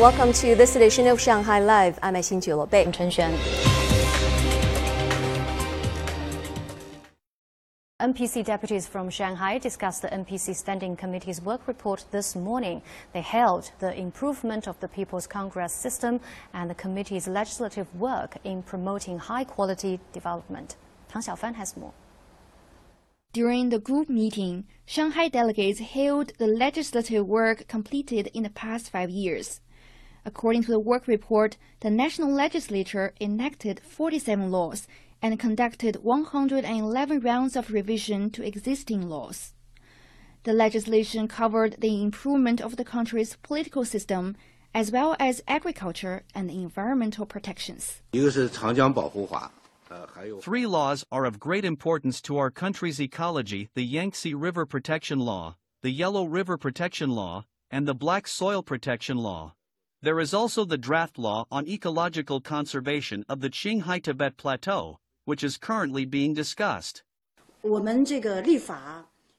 Welcome to this edition of Shanghai Live. I'm Xin Bei. I'm Chen Xuan. NPC deputies from Shanghai discussed the NPC Standing Committee's work report this morning. They hailed the improvement of the People's Congress system and the committee's legislative work in promoting high quality development. Tang Xiaofan has more. During the group meeting, Shanghai delegates hailed the legislative work completed in the past five years. According to the work report, the national legislature enacted 47 laws and conducted 111 rounds of revision to existing laws. The legislation covered the improvement of the country's political system as well as agriculture and environmental protections. Three laws are of great importance to our country's ecology the Yangtze River Protection Law, the Yellow River Protection Law, and the Black Soil Protection Law. There is also the draft law on ecological conservation of the Qinghai Tibet Plateau, which is currently being discussed.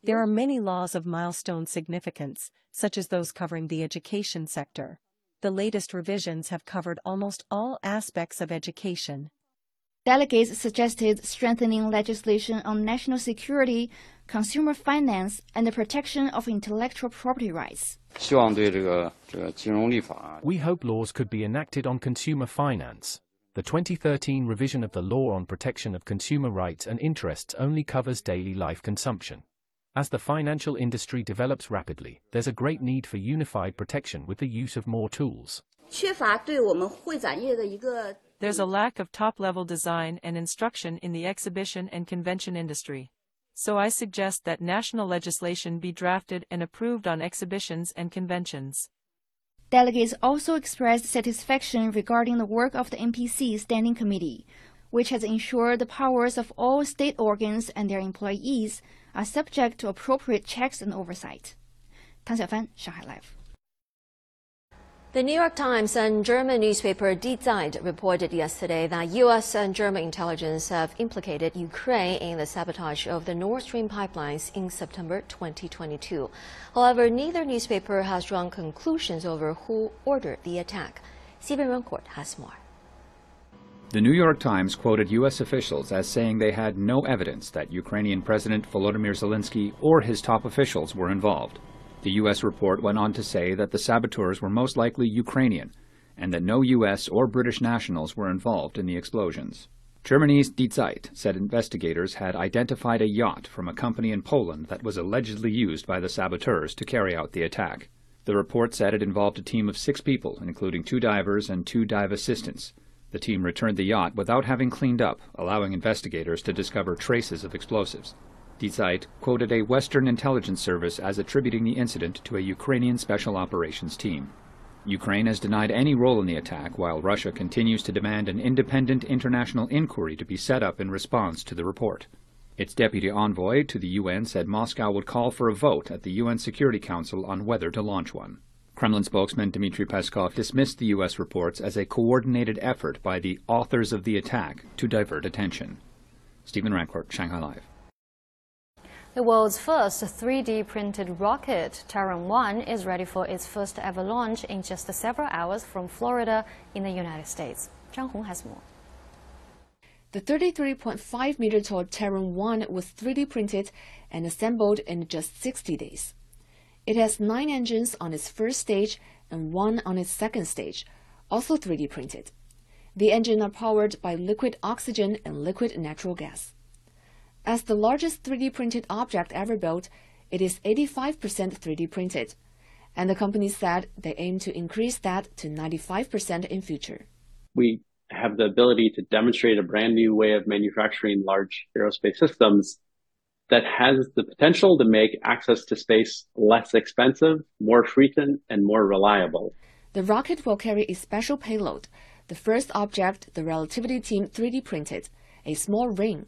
There are many laws of milestone significance, such as those covering the education sector. The latest revisions have covered almost all aspects of education. Delegates suggested strengthening legislation on national security, consumer finance, and the protection of intellectual property rights. We hope laws could be enacted on consumer finance. The 2013 revision of the law on protection of consumer rights and interests only covers daily life consumption. As the financial industry develops rapidly, there's a great need for unified protection with the use of more tools. There's a lack of top level design and instruction in the exhibition and convention industry. So I suggest that national legislation be drafted and approved on exhibitions and conventions. Delegates also expressed satisfaction regarding the work of the NPC Standing Committee, which has ensured the powers of all state organs and their employees are subject to appropriate checks and oversight. Tang Xiaofan, Shanghai Live. The New York Times and German newspaper Die Zeit reported yesterday that U.S. and German intelligence have implicated Ukraine in the sabotage of the Nord Stream pipelines in September 2022. However, neither newspaper has drawn conclusions over who ordered the attack. Stephen Rancourt has more. The New York Times quoted U.S. officials as saying they had no evidence that Ukrainian President Volodymyr Zelensky or his top officials were involved. The U.S. report went on to say that the saboteurs were most likely Ukrainian and that no U.S. or British nationals were involved in the explosions. Germany's Die Zeit said investigators had identified a yacht from a company in Poland that was allegedly used by the saboteurs to carry out the attack. The report said it involved a team of six people, including two divers and two dive assistants. The team returned the yacht without having cleaned up, allowing investigators to discover traces of explosives. Die Zeit quoted a Western intelligence service as attributing the incident to a Ukrainian special operations team. Ukraine has denied any role in the attack, while Russia continues to demand an independent international inquiry to be set up in response to the report. Its deputy envoy to the UN said Moscow would call for a vote at the UN Security Council on whether to launch one. Kremlin spokesman Dmitry Peskov dismissed the U.S. reports as a coordinated effort by the authors of the attack to divert attention. Stephen Rancourt, Shanghai Live. The world's first 3D printed rocket, Terran 1, is ready for its first ever launch in just several hours from Florida in the United States. Zhang Hong has more. The 33.5 meter tall Terran 1 was 3D printed and assembled in just 60 days. It has nine engines on its first stage and one on its second stage, also 3D printed. The engines are powered by liquid oxygen and liquid natural gas. As the largest 3D printed object ever built, it is 85% 3D printed, and the company said they aim to increase that to 95% in future. We have the ability to demonstrate a brand new way of manufacturing large aerospace systems that has the potential to make access to space less expensive, more frequent, and more reliable. The rocket will carry a special payload. The first object the Relativity team 3D printed, a small ring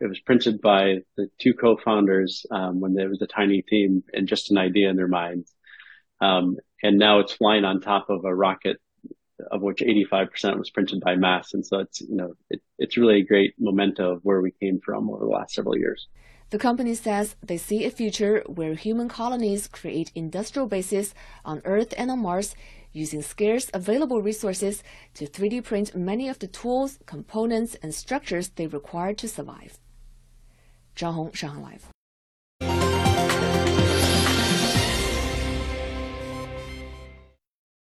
it was printed by the two co-founders um, when there was a tiny team and just an idea in their minds. Um, and now it's flying on top of a rocket of which 85% was printed by mass. And so it's, you know, it, it's really a great memento of where we came from over the last several years. The company says they see a future where human colonies create industrial bases on Earth and on Mars using scarce available resources to 3D print many of the tools, components, and structures they require to survive. Zhang Hong, Shanghai Live.